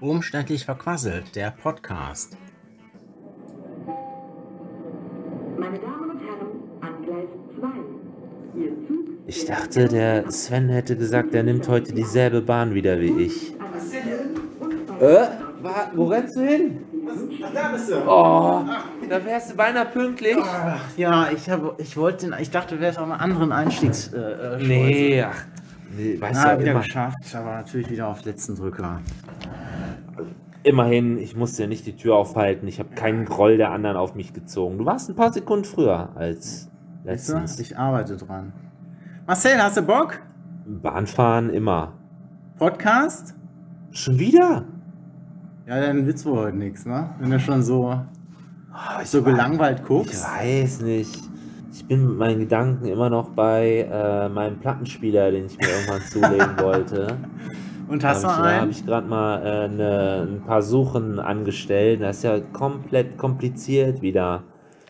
Umständlich verquasselt, der Podcast. Meine Damen und Herren, an Gleis 2. Ihr Zug Ich dachte, der Sven hätte gesagt, er nimmt heute dieselbe Bahn wieder wie ich. Äh? Wa- Wo rennst du hin? Ach, da bist du. Oh, da wärst du beinahe pünktlich. Ach, ja, ich, hab, ich wollte, ich dachte, du wärst auf einem anderen Einstiegs. Äh, äh, Nee, ach, nee, weißt Ah, ja wieder immer. geschafft, aber natürlich wieder auf letzten Drücker. Immerhin, ich musste ja nicht die Tür aufhalten. Ich habe keinen Groll der anderen auf mich gezogen. Du warst ein paar Sekunden früher als Weißt du? letztens. Ich arbeite dran. Marcel, hast du Bock? Bahnfahren immer. Podcast? Schon wieder? Ja, dann wird's wohl heute nichts, ne? Wenn du schon so, ich so wei- gelangweilt Ich guckst. weiß nicht. Ich bin mit meinen Gedanken immer noch bei äh, meinem Plattenspieler, den ich mir irgendwann zulegen wollte. Und hast du Da habe ich, einen? ich gerade mal äh, ne, ein paar Suchen angestellt. Das ist ja komplett kompliziert wieder.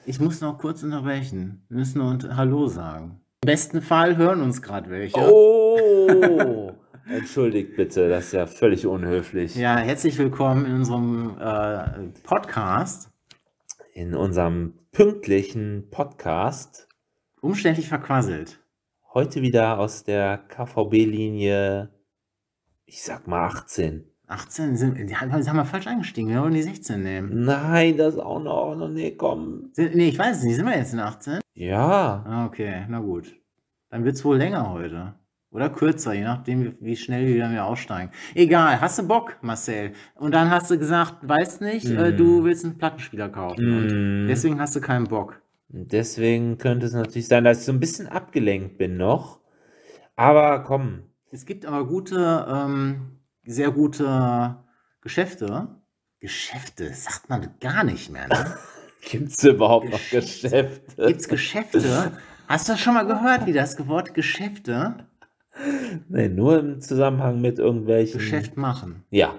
Ich muss noch kurz unterbrechen. Wir müssen nur Hallo sagen. Im besten Fall hören uns gerade welche. Oh! Entschuldigt bitte, das ist ja völlig unhöflich. Ja, herzlich willkommen in unserem äh, Podcast. In unserem pünktlichen Podcast. Umständlich verquasselt. Heute wieder aus der KVB-Linie, ich sag mal 18. 18 sind, die haben haben wir falsch eingestiegen. Wir wollen die 16 nehmen. Nein, das auch noch. noch nee, komm. Sind, nee, ich weiß es nicht. Sind wir jetzt in 18? Ja. Ah, okay, na gut. Dann wird es wohl länger heute. Oder kürzer, je nachdem, wie- schnell wir wieder mehr aussteigen. Egal, hast du Bock, Marcel? Und dann hast du gesagt, weißt nicht, äh, Mm. du willst einen Plattenspieler kaufen. Und Mm. deswegen hast du keinen Bock. Deswegen könnte es natürlich sein, dass ich so ein bisschen abgelenkt bin noch. Aber komm, Es gibt aber gute, ähm, sehr gute Geschäfte. Geschäfte, sagt man gar nicht mehr. Ne? gibt es überhaupt noch Geschäfte. Geschäfte? Gibt es Geschäfte? Hast du das schon mal gehört, wie das Wort Geschäfte Nee, nur im Zusammenhang mit irgendwelchen. Geschäft machen? Ja.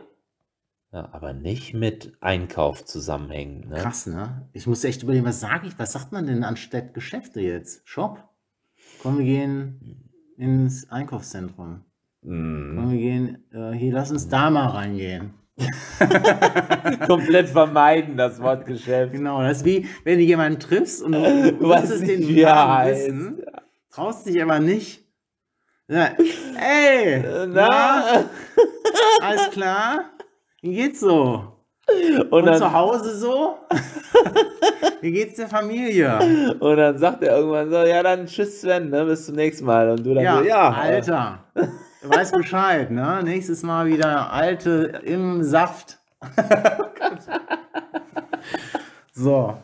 ja. Aber nicht mit Einkauf zusammenhängen. Ne? Krass, ne? Ich muss echt überlegen, was sage ich? Was sagt man denn anstatt Geschäfte jetzt? Shop? Komm, wir gehen ins Einkaufszentrum. Mm. Komm, wir gehen, äh, hier, lass uns da mal reingehen. Komplett vermeiden, das Wort Geschäft. Genau, das ist wie, wenn du jemanden triffst und du, du weißt nicht, den er Namen heißt. wissen, traust dich aber nicht. Ey, Äh, na, Na? alles klar? Wie geht's so? Und Und zu Hause so? Wie geht's der Familie? und dann sagt er irgendwann so: Ja, dann tschüss, Sven, ne? bis zum nächsten Mal. Und du dann Ja, so: Ja, Alter. Du weißt Bescheid, ne? Nächstes Mal wieder alte im Saft. so.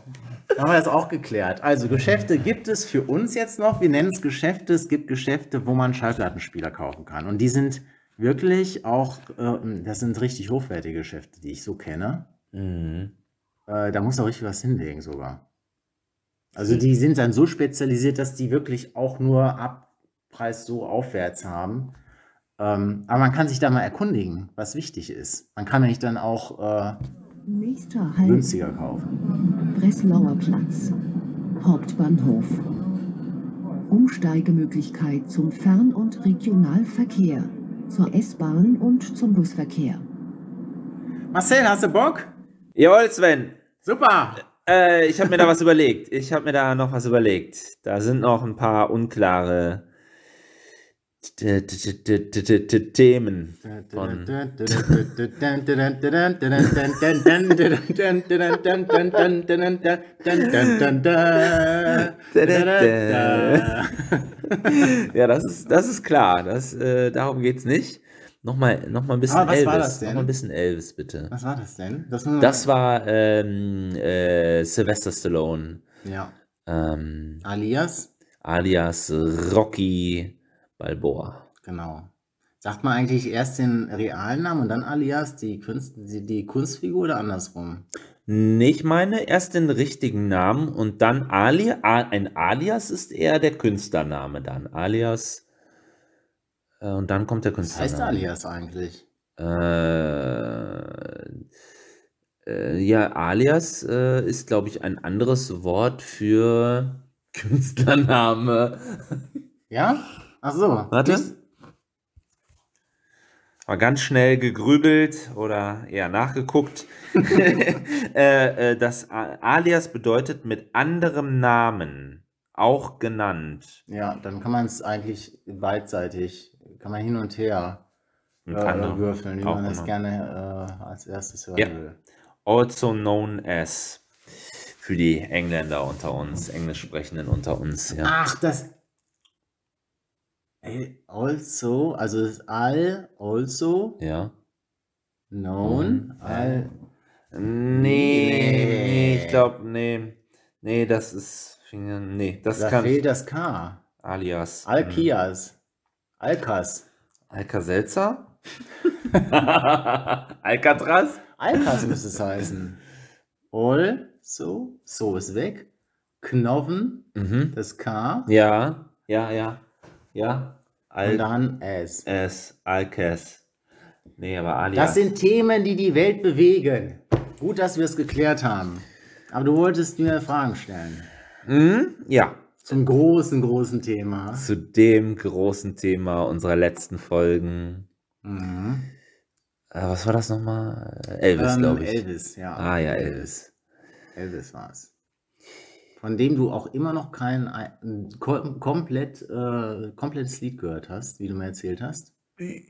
Haben wir das auch geklärt. Also Geschäfte gibt es für uns jetzt noch. Wir nennen es Geschäfte. Es gibt Geschäfte, wo man Schallplattenspieler kaufen kann. Und die sind wirklich auch, äh, das sind richtig hochwertige Geschäfte, die ich so kenne. Mhm. Äh, da muss auch richtig was hinlegen sogar. Also die sind dann so spezialisiert, dass die wirklich auch nur Abpreis so aufwärts haben. Ähm, aber man kann sich da mal erkundigen, was wichtig ist. Man kann nämlich dann auch äh, Nächster Halt günstiger kaufen. Breslauer Platz. Hauptbahnhof. Umsteigemöglichkeit zum Fern- und Regionalverkehr, zur S-Bahn und zum Busverkehr. Marcel, hast du Bock? Jawohl, Sven. Super! Äh, ich habe mir da was überlegt. Ich habe mir da noch was überlegt. Da sind noch ein paar unklare Themen. Von ja, das ist, das ist klar. Das, äh, darum geht's nicht. Nochmal noch mal ein bisschen Aber was Elvis. war das denn? Noch mal ein bisschen Elvis, bitte. Was war das denn? Das, Das war ähm, äh, Sylvester Stallone. Ja. Ähm, Alias? alias Rocky Balboa. Genau. Sagt man eigentlich erst den realen Namen und dann Alias die, Kunst, die, die Kunstfigur oder andersrum? Nee, ich meine erst den richtigen Namen und dann Ali, ein Alias ist eher der Künstlername dann. Alias äh, und dann kommt der Was heißt Künstlername. Alias eigentlich? Äh, äh, ja, Alias äh, ist, glaube ich, ein anderes Wort für Künstlername. Ja? Ach so. Warte. Nicht- Mal ganz schnell gegrübelt oder eher nachgeguckt. äh, äh, das Alias bedeutet mit anderem Namen, auch genannt. Ja, dann kann man es eigentlich beidseitig, kann man hin und her Mit äh, würfeln, wie man das gerne äh, als erstes hören Ja. will. Also known as. Für die Engländer unter uns, Englisch sprechenden unter uns. Ja. Ach, das. Ey, Also, also das all, also, ja. known, Mhm. all. Nee, nee, ich glaube, nee. Nee, das ist. Nee, das Da kann. fehlt das K. Alias. Alkias. Alkas. Alka-Seltzer? Alcatraz? Alkas müsste es heißen. Also, so ist weg. Knoven, Mhm. das K. Ja, ja, ja. Ja. Und Al dann S. es, Alkes. Nee, aber Alias. Das sind Themen, die die Welt bewegen. Gut, dass wir es geklärt haben. Aber du wolltest mir Fragen stellen. Mhm, ja. Zum großen, großen Thema. Zu dem großen Thema unserer letzten Folgen. Mhm. Äh, was war das nochmal? Elvis, Ähm, glaube ich. Elvis, ja. Ah ja, Elvis. Elvis war es. Von dem du auch immer noch kein ein, kom komplett, äh, komplettes Lied gehört hast, wie du mir erzählt hast.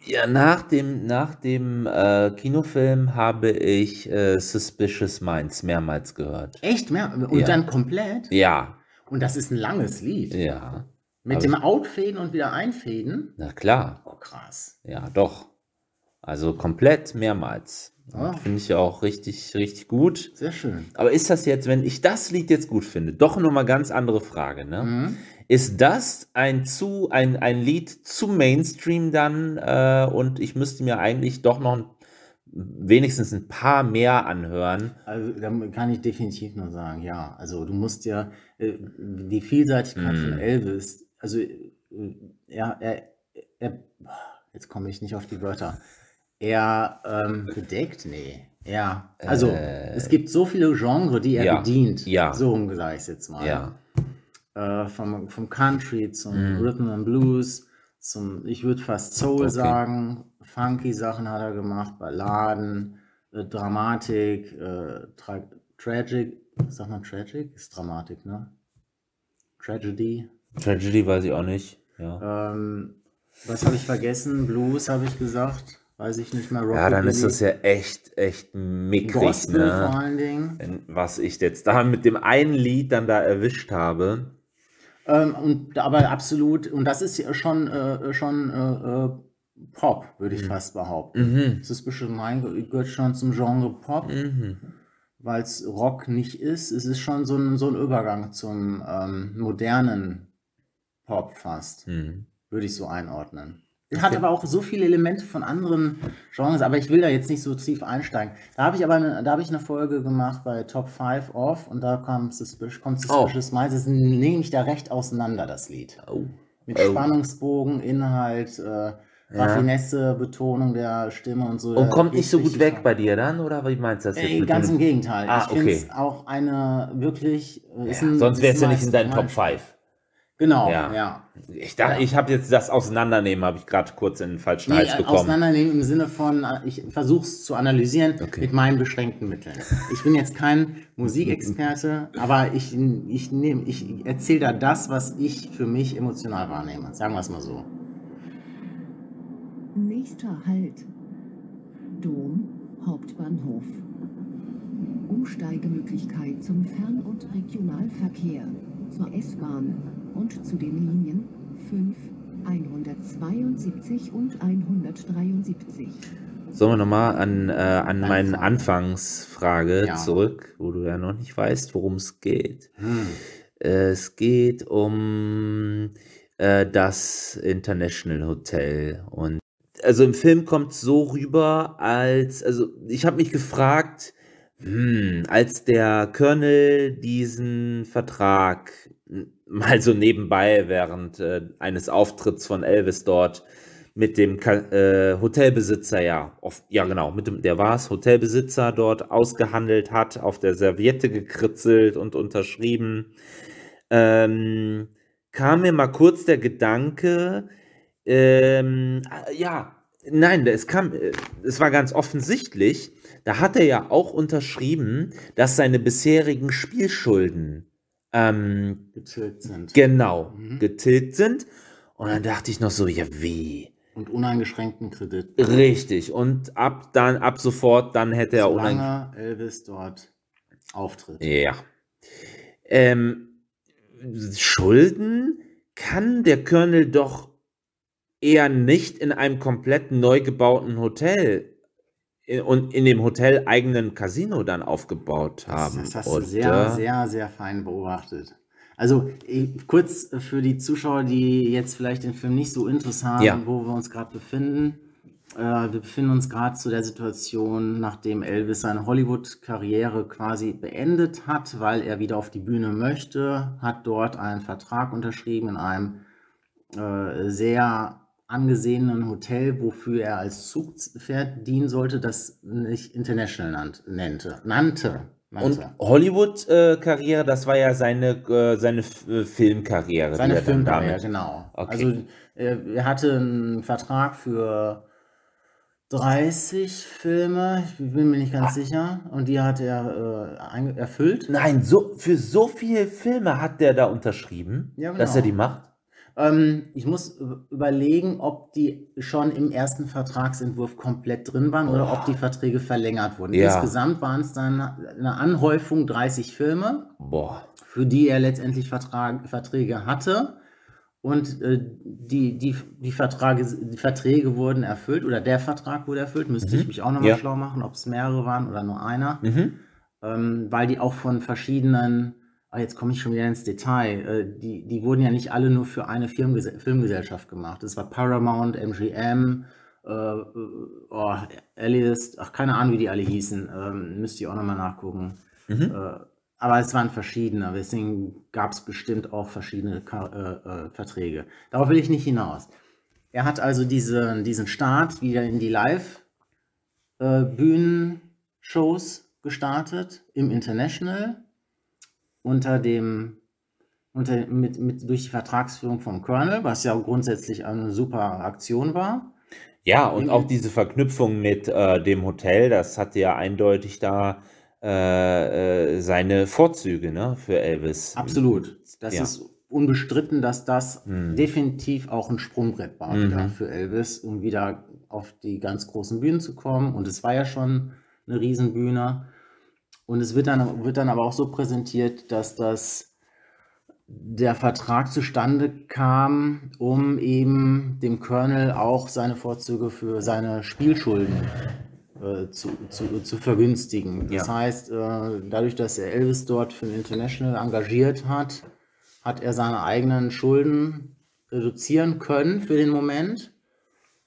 Ja, nach dem, nach dem äh, Kinofilm habe ich äh, Suspicious Minds mehrmals gehört. Echt mehr? Und Ja. dann komplett? Ja, Und das ist ein langes Lied. ja. Mit Aber dem Outfaden und wieder Einfaden? Na klar. Oh, krass. Ja, doch. Also komplett mehrmals. Ah. Finde ich auch richtig, richtig gut. Sehr schön. Aber ist das jetzt, wenn ich das Lied jetzt gut finde, doch nochmal ganz andere Frage, ne? Mhm. Ist das ein zu ein, ein Lied zu Mainstream dann äh, und ich müsste mir eigentlich doch noch ein, wenigstens ein paar mehr anhören? Also da kann ich definitiv nur sagen, ja. Also du musst ja äh, die Vielseitigkeit von Mm. Elvis, also äh, er, er, er, jetzt komme ich nicht auf die Wörter. Er ähm, bedeckt? Nee. Er, also Äh, es gibt so viele Genres, die er ja, bedient. ja. So sage ich es jetzt mal. Ja. Äh, vom, vom Country zum Mm. Rhythm and Blues, zum, ich würde fast Soul Okay. sagen, funky Sachen hat er gemacht, Balladen, äh, Dramatik, äh, tra Tragic, sagt man Tragic? Ist Dramatik, ne? Tragedy. Tragedy weiß ich auch nicht. Ja, Ähm, was habe ich vergessen? Blues habe ich gesagt. Weiß ich nicht mehr. ja dann ist das ja echt, echt mickrig, Gospel vor ne? allen Dingen. Was ich jetzt da mit dem einen Lied dann da erwischt habe. Ähm, und, aber absolut, und das ist ja schon, äh, schon äh, äh, Pop, würde ich fast behaupten. Mhm. Suspicious Mind ge- gehört schon zum Genre Pop, Mhm. weil es Rock nicht ist. Es ist schon so ein, so ein Übergang zum ähm, modernen Pop fast, Mhm. würde ich so einordnen. Hat aber auch so viele Elemente von anderen Genres, aber ich will da jetzt nicht so tief einsteigen. Da habe ich aber eine, da habe ich eine Folge gemacht bei Top 5 Off und da kam Suspicious, kommt Suspicious Minds. Das nehme ich da recht auseinander, das Lied. Oh. Mit Oh. Spannungsbogen, Inhalt, äh, Raffinesse, Betonung der Stimme und so. Und kommt nicht so gut weg bei dir dann, oder wie meinst du das jetzt? Ey, ganz im Gegenteil. Ah, ich finde okay. es auch eine wirklich. ist Ja, ein- sonst ist wär's ja nicht in deinen Top 5. Genau, Ja. ja. Ich, da- ich habe jetzt das Auseinandernehmen, habe ich gerade kurz in den falschen Nee, Hals bekommen. auseinandernehmen im Sinne von, äh, ich versuche es zu analysieren Okay. mit meinen beschränkten Mitteln. Ich bin jetzt kein Musikexperte, aber ich, ich, nehm- ich erzähle da das, was ich für mich emotional wahrnehme. Sagen wir es mal so. Nächster Halt. Dom, Hauptbahnhof. Umsteigemöglichkeit zum Fern- und Regionalverkehr, zur S-Bahn und zu den Linien 5, 172 und 173. Sollen wir nochmal an, äh, an meine Frage. Anfangsfrage Ja. zurück, wo du ja noch nicht weißt, worum es geht. Hm. Äh, Es geht um äh, das International Hotel. Und also im Film kommt es so rüber, als, also ich habe mich gefragt, hm, als der Colonel diesen Vertrag mal so nebenbei während äh, eines Auftritts von Elvis dort mit dem äh, Hotelbesitzer, ja, auf, ja genau, mit dem, der war es, Hotelbesitzer dort ausgehandelt hat, auf der Serviette gekritzelt und unterschrieben. Ähm, kam mir mal kurz der Gedanke, ähm, äh, ja, nein, es kam, äh, es war ganz offensichtlich, da hat er ja auch unterschrieben, dass seine bisherigen Spielschulden ähm, Getilgt sind. genau Mhm. getilgt sind. Und dann dachte ich noch so, ja, wie? Und uneingeschränkten Kredit. Richtig. Und ab dann, ab sofort, dann hätte er unein Solange Elvis dort auftritt. Ja. Ähm, Schulden kann der Colonel doch eher nicht in einem komplett neu gebauten Hotel und in dem Hotel eigenen Casino dann aufgebaut Das, haben. das hast du oder? sehr, sehr, sehr fein beobachtet. Also eh, kurz für die Zuschauer, die jetzt vielleicht den Film nicht so interessant haben, Ja. wo wir uns gerade befinden. Äh, wir befinden uns gerade zu der Situation, nachdem Elvis seine Hollywood-Karriere quasi beendet hat, weil er wieder auf die Bühne möchte, hat dort einen Vertrag unterschrieben in einem äh, sehr angesehenen Hotel, wofür er als Zugpferd dienen sollte, das nicht International nannt, nannte. Nannte. Und nannte. Hollywood-Karriere, das war ja seine, äh, seine F- äh, Filmkarriere. Seine er Filmkarriere, genau. Okay. Also er, er hatte einen Vertrag für 30 Filme, ich bin mir nicht ganz Ah. sicher, und die hat er äh, erfüllt. Nein, so, für so viele Filme hat der da unterschrieben, Ja, dass genau. er die macht. Ähm, ich muss überlegen, ob die schon im ersten Vertragsentwurf komplett drin waren oder ob die Verträge verlängert wurden. Ja. Insgesamt waren es dann eine Anhäufung 30 Filme. Boah. für die er letztendlich Vertrag, Verträge hatte. Und äh, die, die, die, Verträge, die Verträge wurden erfüllt oder der Vertrag wurde erfüllt. Müsste ich mich auch nochmal Ja. schlau machen, ob es mehrere waren oder nur einer. Mhm. Ähm, weil die auch von verschiedenen, ah, jetzt komme ich schon wieder ins Detail, äh, die, die wurden ja nicht alle nur für eine Filmgese Filmgesellschaft gemacht. Es war Paramount, MGM, äh, äh, oh, Alias, ach keine Ahnung, wie die alle hießen. Ähm, müsste ich auch nochmal nachgucken. Mhm. Äh, aber es waren verschiedene, deswegen gab es bestimmt auch verschiedene Ka äh, äh, Verträge. Darauf will ich nicht hinaus. Er hat also diese, diesen Start wieder in die Live-Bühnenshows gestartet im International unter dem unter, mit, mit, durch die Vertragsführung vom Colonel, was ja grundsätzlich eine super Aktion war. Ja, und auch diese Verknüpfung mit äh, dem Hotel, das hatte ja eindeutig da äh, äh, seine Vorzüge, ne, für Elvis. Absolut. Das Ja. ist unbestritten, dass das Hm. definitiv auch ein Sprungbrett war Mhm. für Elvis, um wieder auf die ganz großen Bühnen zu kommen. Und es war ja schon eine Riesenbühne. Und es wird dann, wird dann aber auch so präsentiert, dass das der Vertrag zustande kam, um eben dem Colonel auch seine Vorzüge für seine Spielschulden äh, zu, zu, zu vergünstigen. Das Ja. heißt, äh, dadurch, dass er Elvis dort für den International engagiert hat, hat er seine eigenen Schulden reduzieren können für den Moment.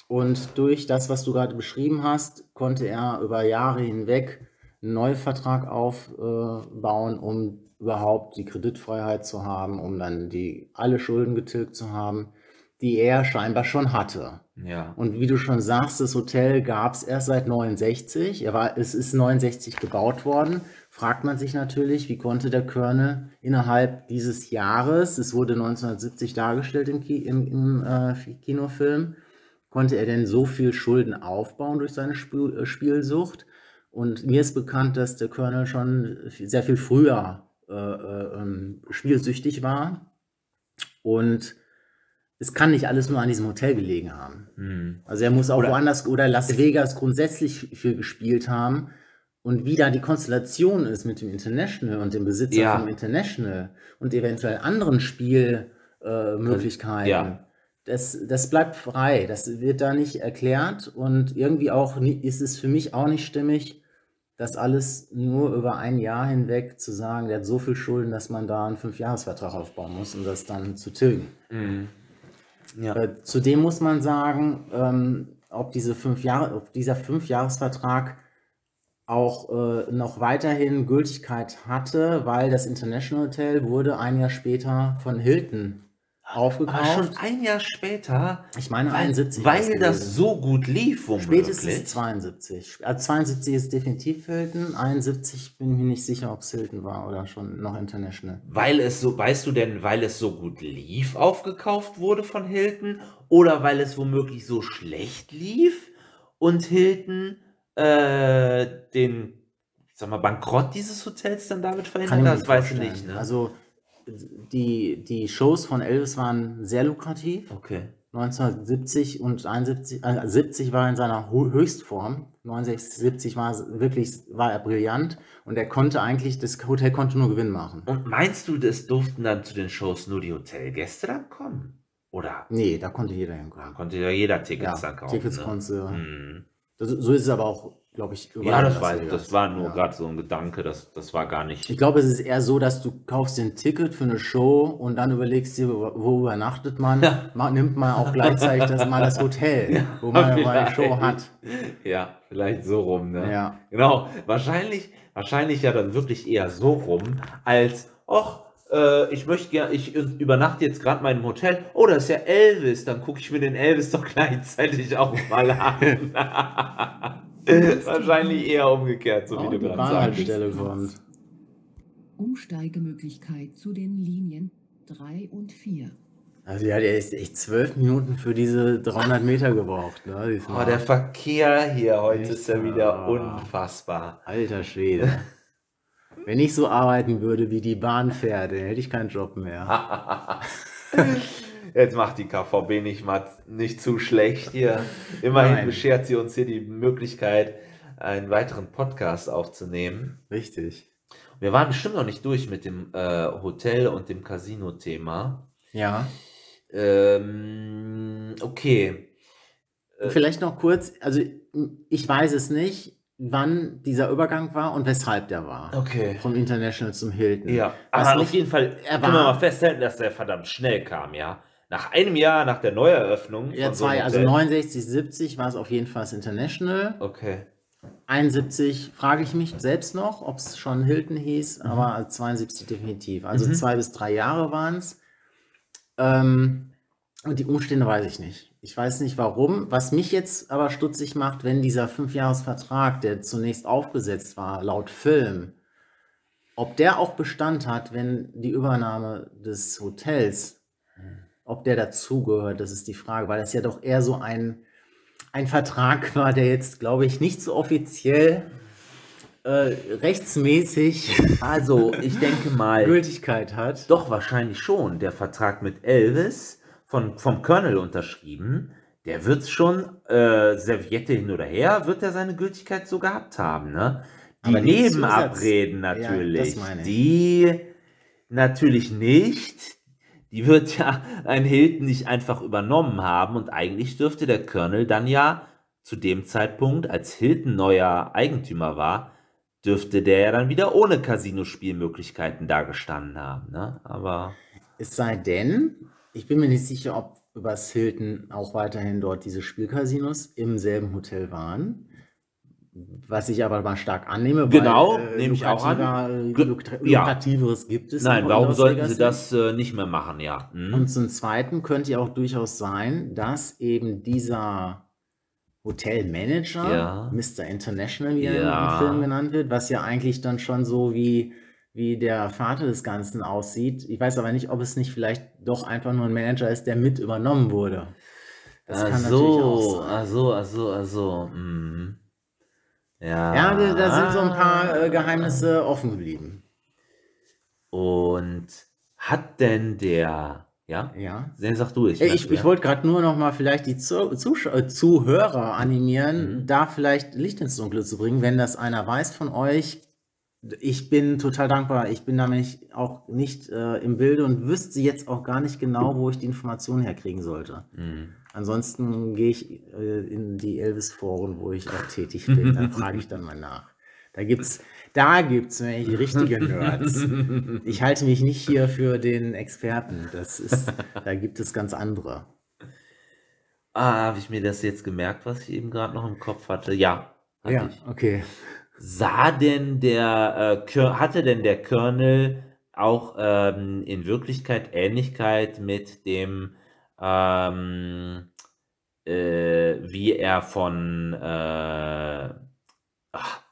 Und durch das, was du gerade beschrieben hast, konnte er über Jahre hinweg einen neuen Vertrag aufbauen, um überhaupt die Kreditfreiheit zu haben, um dann die alle Schulden getilgt zu haben, die er scheinbar schon hatte. Ja. Und wie du schon sagst, das Hotel gab es erst seit 69. Er war, es ist 69 gebaut worden. Fragt man sich natürlich, wie konnte der Colonel innerhalb dieses Jahres, es wurde 1970 dargestellt im, Ki im, im äh, Kinofilm, konnte er denn so viel Schulden aufbauen durch seine äh, Spielsucht? Und mir ist bekannt, dass der Colonel schon sehr viel früher äh, äh, ähm, spielsüchtig war. Und es kann nicht alles nur an diesem Hotel gelegen haben. Hm. Also er muss auch Oder- woanders oder Las Vegas grundsätzlich viel gespielt haben. Und wie da die Konstellation ist mit dem International und dem Besitzer Ja. vom International und eventuell anderen Spielmöglichkeiten, äh, Ja. das, das bleibt frei. Das wird da nicht erklärt. Und irgendwie auch ist es für mich auch nicht stimmig, das alles nur über ein Jahr hinweg zu sagen, der hat so viel Schulden, dass man da einen Fünfjahresvertrag aufbauen muss, um das dann zu tilgen. Hm. Ja. Äh, zudem muss man sagen, ähm, ob, diese fünf Jahre, ob dieser Fünfjahresvertrag auch äh, noch weiterhin Gültigkeit hatte, weil das International Hotel wurde ein Jahr später von Hilton aufgekauft. Aber schon ein Jahr später, ich meine weil, 71. war's weil das gewesen. so gut lief, womöglich. Spätestens 72. Also 72 ist definitiv Hilton. 71 bin ich mir nicht sicher, ob es Hilton war oder schon noch International. Weil es so, weißt du denn, weil es so gut lief, aufgekauft wurde von Hilton oder weil es womöglich so schlecht lief und Hilton äh, den, sag mal, Bankrott dieses Hotels dann damit verhindert? Das weiß ich nicht, ne? Also die, die Shows von Elvis waren sehr lukrativ. okay. 1970 und 71, äh, 70 war in seiner Höchstform. 69, 70 war wirklich, war er brillant und er konnte eigentlich, das Hotel konnte nur Gewinn machen. Und meinst du, es durften dann zu den Shows nur die Hotelgäste dann kommen? Oder Nee, da konnte jeder da hinkommen. konnte ja jeder Tickets Ja, dann kaufen? Tickets ne? konntest du. Hm. Das, so ist es aber auch, glaube ich, Ja, das Las Vegas. das war nur Ja. gerade so ein Gedanke, das, das war gar nicht. Ich glaube, es ist eher so, dass du kaufst ein Ticket für eine Show und dann überlegst dir, wo übernachtet man. Ja. Ma- Nimmt man auch gleichzeitig das mal das Hotel, wo man mal eine Show hat. Ja, vielleicht so rum, ne? Ja. Genau, wahrscheinlich, wahrscheinlich ja dann wirklich eher so rum, als, ach, äh, ich möchte gerne, ich übernachte jetzt gerade im Hotel. Oh, das ist ja Elvis, dann gucke ich mir den Elvis doch gleichzeitig auch mal an. wahrscheinlich eher umgekehrt, so wie die du gerade sagst. Bahnhaltestelle kommt. Umsteigemöglichkeit zu den Linien 3 und 4. Also ja, der ist echt zwölf Minuten für diese 300 Meter gebraucht. Ne? diesmal. Oh, der Verkehr hier heute Echt? ist ja wieder unfassbar. Alter Schwede. Wenn ich so arbeiten würde, wie die Bahn fährt, dann hätte ich keinen Job mehr. Jetzt macht die KVB nicht mal nicht zu schlecht hier. Immerhin Nein. beschert sie uns hier die Möglichkeit, einen weiteren Podcast aufzunehmen. Richtig. Wir waren bestimmt noch nicht durch mit dem äh, Hotel und dem Casino-Thema. Ja. Ähm, okay. Vielleicht noch kurz, also ich weiß es nicht, wann dieser Übergang war und weshalb der war. Okay. Vom International zum Hilton. Ja, Was aber auf jeden Fall er können wir mal festhalten, dass der verdammt schnell kam, ja. Nach einem Jahr nach der Neueröffnung. Ja, von so zwei, also Hotel- 69, 70 war es auf jeden Fall das International. Okay. 71 frage ich mich selbst noch, ob es schon Hilton hieß, Mhm. aber 72 definitiv. Also zwei bis drei Jahre waren es. Ähm, und die Umstände weiß ich nicht. Ich weiß nicht warum. Was mich jetzt aber stutzig macht, wenn dieser Fünfjahresvertrag, der zunächst aufgesetzt war, laut Film, ob der auch Bestand hat, wenn die Übernahme des Hotels, ob der dazugehört, das ist die Frage, weil das ja doch eher so ein, ein Vertrag war, der jetzt, glaube ich, nicht so offiziell äh, rechtsmäßig Also, ich denke mal. Gültigkeit hat. Doch, wahrscheinlich schon. Der Vertrag mit Elvis, von, vom Colonel unterschrieben, der wird schon, äh, Serviette hin oder her, wird er seine Gültigkeit so gehabt haben, ne? Die die Nebenabreden Zusatz- Ja, natürlich, ich. die natürlich nicht. Die wird ja ein Hilton nicht einfach übernommen haben und eigentlich dürfte der Colonel dann ja zu dem Zeitpunkt, als Hilton neuer Eigentümer war, dürfte der ja dann wieder ohne Casino-Spielmöglichkeiten dagestanden haben, ne? Aber Es sei denn, ich bin mir nicht sicher, ob übers Hilton auch weiterhin dort diese Spielcasinos im selben Hotel waren. Was ich aber mal stark annehme, Genau, weil, nehme ich auch an. ja. lukrativeres gibt es. Nein, warum sollten Vegas sie das äh, nicht mehr machen, ja? Hm? Und zum Zweiten könnte ja auch durchaus sein, dass eben dieser Hotelmanager, Ja. Mr. International, wie er Ja. im Film genannt wird, was ja eigentlich dann schon so wie, wie der Vater des Ganzen aussieht. Ich weiß aber nicht, ob es nicht vielleicht doch einfach nur ein Manager ist, der mit übernommen wurde. Das ach kann natürlich so, auch sein. ach so, ach so, ach so. hm. Ja. Ja, da, da sind so ein paar äh, Geheimnisse offen geblieben. Und hat denn der, ja? Ja. Nee, sag du, ich. Ich, ich wollte gerade nur noch mal vielleicht die Zu Zusch äh, Zuhörer animieren, Mhm. da vielleicht Licht ins Dunkle zu bringen, wenn das einer weiß von euch. Ich bin total dankbar. Ich bin nämlich auch nicht äh, im Bilde und wüsste jetzt auch gar nicht genau, wo ich die Informationen herkriegen sollte. Hm. Ansonsten gehe ich äh, in die Elvis-Foren, wo ich auch tätig bin. Da frage ich dann mal nach. Da gibt's, da gibt's nämlich richtige Nerds. Ich halte mich nicht hier für den Experten. Das ist, da gibt es ganz andere. Ah, habe ich mir das jetzt gemerkt, was ich eben gerade noch im Kopf hatte? Ja, hatte Ja, ich. okay. Sah denn der, äh, hatte denn der Colonel auch ähm, in Wirklichkeit Ähnlichkeit mit dem, ähm, äh, wie er von, äh, ach,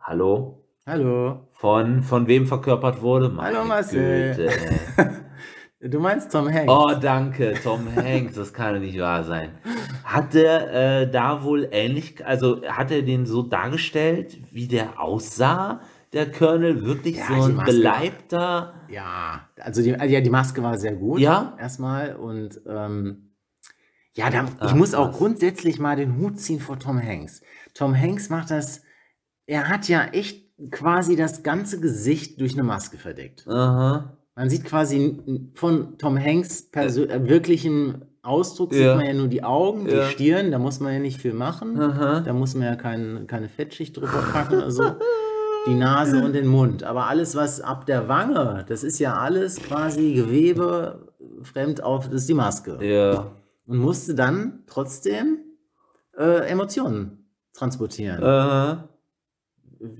hallo? Hallo. Von, von wem verkörpert wurde? Meine Hallo, Marcel. Güte. Du meinst Tom Hanks? Oh, danke, Tom Hanks, das kann doch nicht wahr sein. Hat der äh, da wohl ähnlich, also hat er den so dargestellt, wie der aussah, der Colonel? Wirklich Ja, so die ein beleibter. Ja, also die, ja, die Maske war sehr gut. Ja? Erstmal. Und ähm, ja, da, ich Ach, muss auch krass. grundsätzlich mal den Hut ziehen vor Tom Hanks. Tom Hanks macht das, er hat ja echt quasi das ganze Gesicht durch eine Maske verdeckt. Aha. Man sieht quasi von Tom Hanks persö- äh, wirklichen Ausdruck, Ja. sieht man ja nur die Augen, Ja. die Stirn, da muss man ja nicht viel machen. Aha. Da muss man ja kein, keine Fettschicht drüber packen, also die Nase und den Mund. Aber alles, was ab der Wange, das ist ja alles quasi Gewebe fremd auf, das ist die Maske. Ja. Und musste dann trotzdem äh, Emotionen transportieren. Aha.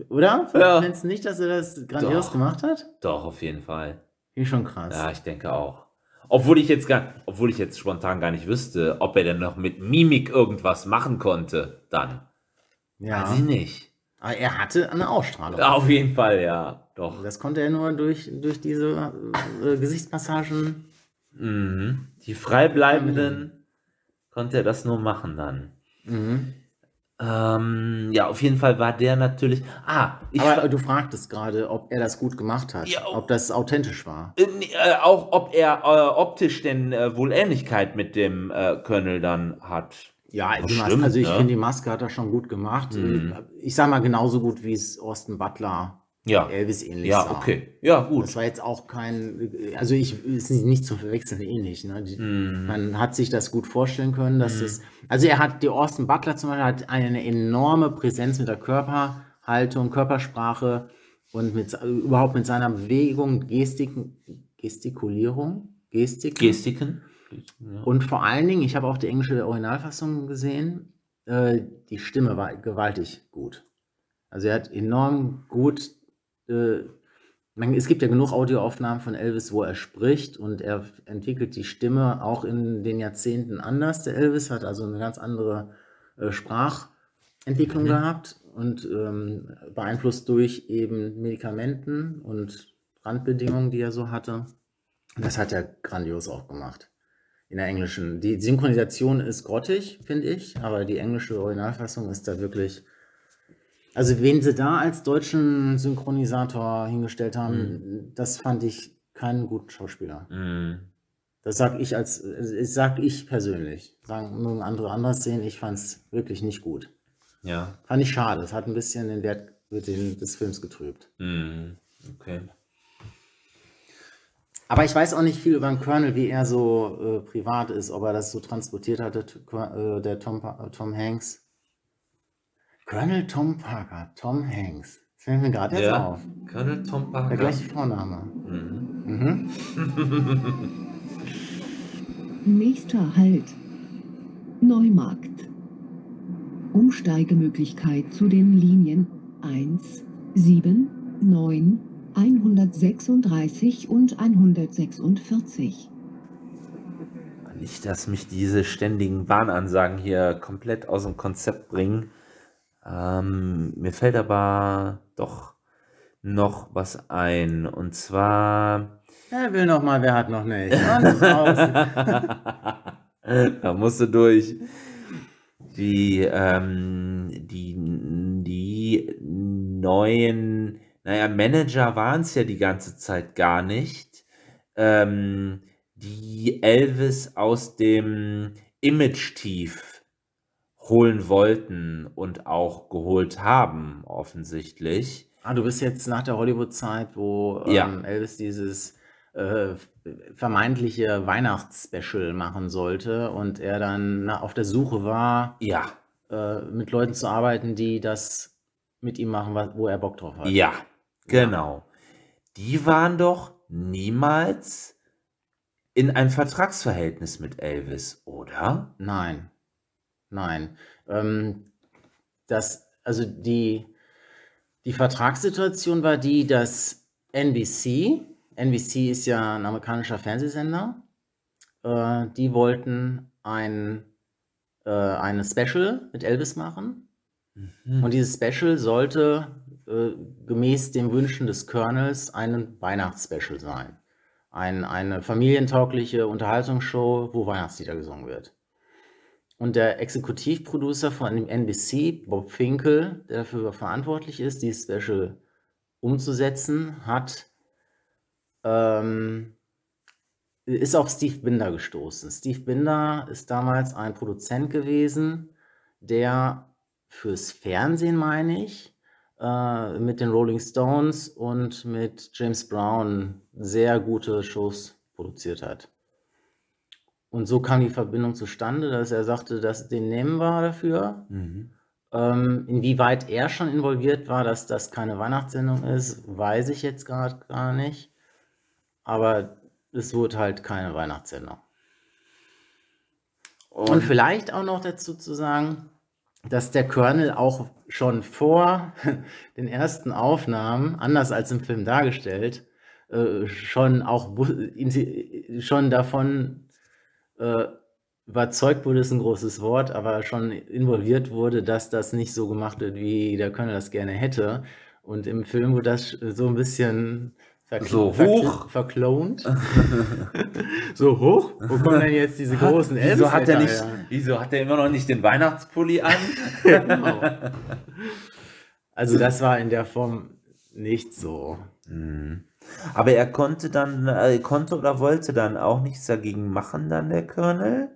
Oder? Ja. Findest du nicht, dass er das grandios Doch. gemacht hat? Doch, auf jeden Fall. Finde schon krass. Ja, ich denke auch. Obwohl ich jetzt gar, obwohl ich jetzt spontan gar nicht wüsste, ob er denn noch mit Mimik irgendwas machen konnte, dann. Ja. Weiß ich nicht. Aber er hatte eine Ausstrahlung. Auf jeden Fall, ja. Doch. Das konnte er nur durch, durch diese äh, Gesichtspassagen. Mhm. Die Freibleibenden konnte er das nur machen dann. Mhm. Ähm, ja, auf jeden Fall war der natürlich. Ah, ich Aber fra- du fragtest gerade, ob er das gut gemacht hat, Ja, ob das authentisch war. äh, äh, auch, ob er äh, optisch denn äh, wohl Ähnlichkeit mit dem äh, Colonel dann hat. Ja, Maske, also ich ne? finde, die Maske hat er schon gut gemacht. Mhm. Ich sag mal genauso gut, wie es Austin Butler Ja. Elvis ähnlich Ja, sah. okay. Ja, gut. Das war jetzt auch kein, also ich ist nicht, zu verwechseln ähnlich. Ne? Die, Mhm. Man hat sich das gut vorstellen können, dass es, also er hat, die Austin Butler zum Beispiel hat eine enorme Präsenz mit der Körperhaltung, Körpersprache und mit, überhaupt mit seiner Bewegung, Gestik, Gestikulierung, Gestik. Gestiken. Ja. Und vor allen Dingen, ich habe auch die englische Originalfassung gesehen, äh, die Stimme war gewaltig gut. Also er hat enorm gut, äh, man, es gibt ja genug Audioaufnahmen von Elvis, wo er spricht und er entwickelt die Stimme auch in den Jahrzehnten anders. Der Elvis hat also eine ganz andere äh, Sprachentwicklung Mhm. gehabt und ähm, beeinflusst durch eben Medikamenten und Randbedingungen, die er so hatte. Und das hat er grandios auch gemacht in der englischen. Die Synchronisation ist grottig, finde ich, aber die englische Originalfassung ist da wirklich. Also, wen sie da als deutschen Synchronisator hingestellt haben, das fand ich keinen guten Schauspieler. Mhm. Das sag ich als, sag ich persönlich. Sagen mögen andere anders sehen, ich fand es wirklich nicht gut. Ja. Fand ich schade. Es hat ein bisschen den Wert den, des Films getrübt. Mhm. Okay. Aber ich weiß auch nicht viel über den Colonel, wie er so äh, privat ist, ob er das so transportiert hat, der, äh, der Tom, Tom Hanks. Colonel Tom Parker, Tom Hanks. Das fällt mir gerade jetzt Ja. auf. Colonel Tom Der Parker. gleiche Vorname. Mhm. Mhm. Nächster Halt. Neumarkt. Umsteigemöglichkeit zu den Linien 1, 7, 9, 136 und 146. Nicht, dass mich diese ständigen Bahnansagen hier komplett aus dem Konzept bringen. Ähm, mir fällt aber doch noch was ein. Und zwar. Er will noch mal, wer hat noch nicht. Da musst du durch. Die, ähm, die, die neuen, naja, Manager waren es ja die ganze Zeit gar nicht, ähm, die Elvis aus dem Image-Tief holen wollten und auch geholt haben, offensichtlich. ah, du bist jetzt nach der Hollywood-Zeit, wo ähm, Ja. Elvis dieses äh, vermeintliche Weihnachtsspecial machen sollte und er dann na, auf der Suche war, Ja, äh, mit Leuten zu arbeiten, die das mit ihm machen, wo er Bock drauf hat. ja, genau. Die waren doch niemals in einem Vertragsverhältnis mit Elvis, oder? Nein, nein. Ähm, das, also die, die Vertragssituation war die, dass NBC NBC ist ja ein amerikanischer Fernsehsender. Äh, die wollten ein, äh, eine Special mit Elvis machen. Und dieses Special sollte äh, gemäß den Wünschen des Colonels ein Weihnachtsspecial sein. Ein, eine familientaugliche Unterhaltungsshow, wo Weihnachtslieder gesungen wird. Und der Exekutivproducer von dem NBC, Bob Finkel, der dafür verantwortlich ist, dieses Special umzusetzen, hat ähm, ist auf Steve Binder gestoßen. Steve Binder ist damals ein Produzent gewesen, der fürs Fernsehen, meine ich, äh, mit den Rolling Stones und mit James Brown sehr gute Shows produziert hat. Und so kam die Verbindung zustande, dass er sagte, dass den nehmen wir dafür. Mhm. Ähm, inwieweit er schon involviert war, dass das keine Weihnachtssendung ist, weiß ich jetzt gerade gar nicht. Aber es wurde halt keine Weihnachtssendung. Und vielleicht auch noch dazu zu sagen, dass der Colonel auch schon vor den ersten Aufnahmen, anders als im Film dargestellt, äh, schon auch schon davon äh, überzeugt wurde, ist ein großes Wort, aber schon involviert wurde, dass das nicht so gemacht wird, wie der Colonel das gerne hätte. Und im Film wurde das so ein bisschen verkl So hoch. verklont. so hoch? Wo kommen denn jetzt diese großen Wieso hat, er nicht, her? wieso hat er immer noch nicht den Weihnachtspulli an? Genau. Also das war in der Form nicht so. Aber er konnte dann, äh, konnte oder wollte dann auch nichts dagegen machen, dann der Colonel?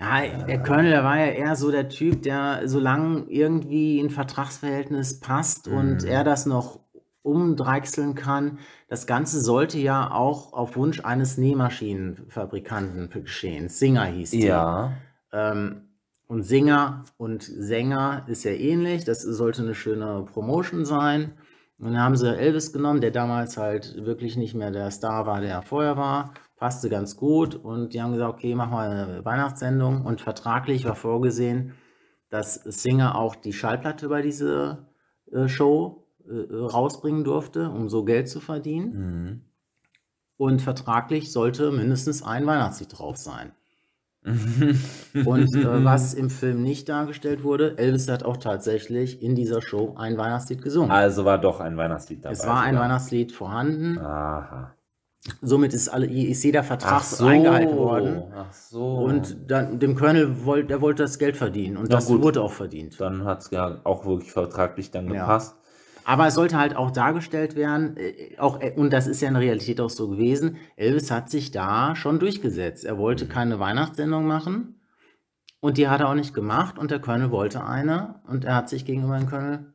Ja, der Colonel, der war ja eher so der Typ, der solange irgendwie ein Vertragsverhältnis passt und er das noch umdreichseln kann, das Ganze sollte ja auch auf Wunsch eines Nähmaschinenfabrikanten geschehen. Singer hieß die. Ja. Ähm, und Singer und Sänger ist ja ähnlich. Das sollte eine schöne Promotion sein. Und dann haben sie Elvis genommen, der damals halt wirklich nicht mehr der Star war, der er vorher war. Passte ganz gut. Und die haben gesagt, okay, mach mal eine Weihnachtssendung. Und vertraglich war vorgesehen, dass Singer auch die Schallplatte über diese äh, Show äh, rausbringen durfte, um so Geld zu verdienen. Mhm. Und vertraglich sollte mindestens ein Weihnachtslied drauf sein. Und äh, was im Film nicht dargestellt wurde, Elvis hat auch tatsächlich in dieser Show ein Weihnachtslied gesungen. Also war doch ein Weihnachtslied dabei. es war ein sogar. Weihnachtslied vorhanden. Aha. Somit ist, alle, ist jeder Vertrag so. eingehalten worden. Ach so. Und dann, dem Colonel wollte, der wollte das Geld verdienen. Und Na das gut. wurde auch verdient. dann hat es ja auch wirklich vertraglich dann Ja. Aber es sollte halt auch dargestellt werden, äh, auch, äh, und das ist ja in der Realität auch so gewesen, Elvis hat sich da schon durchgesetzt. Er wollte Mhm. keine Weihnachtssendung machen und die hat er auch nicht gemacht und der Colonel wollte eine und er hat sich gegenüber dem Colonel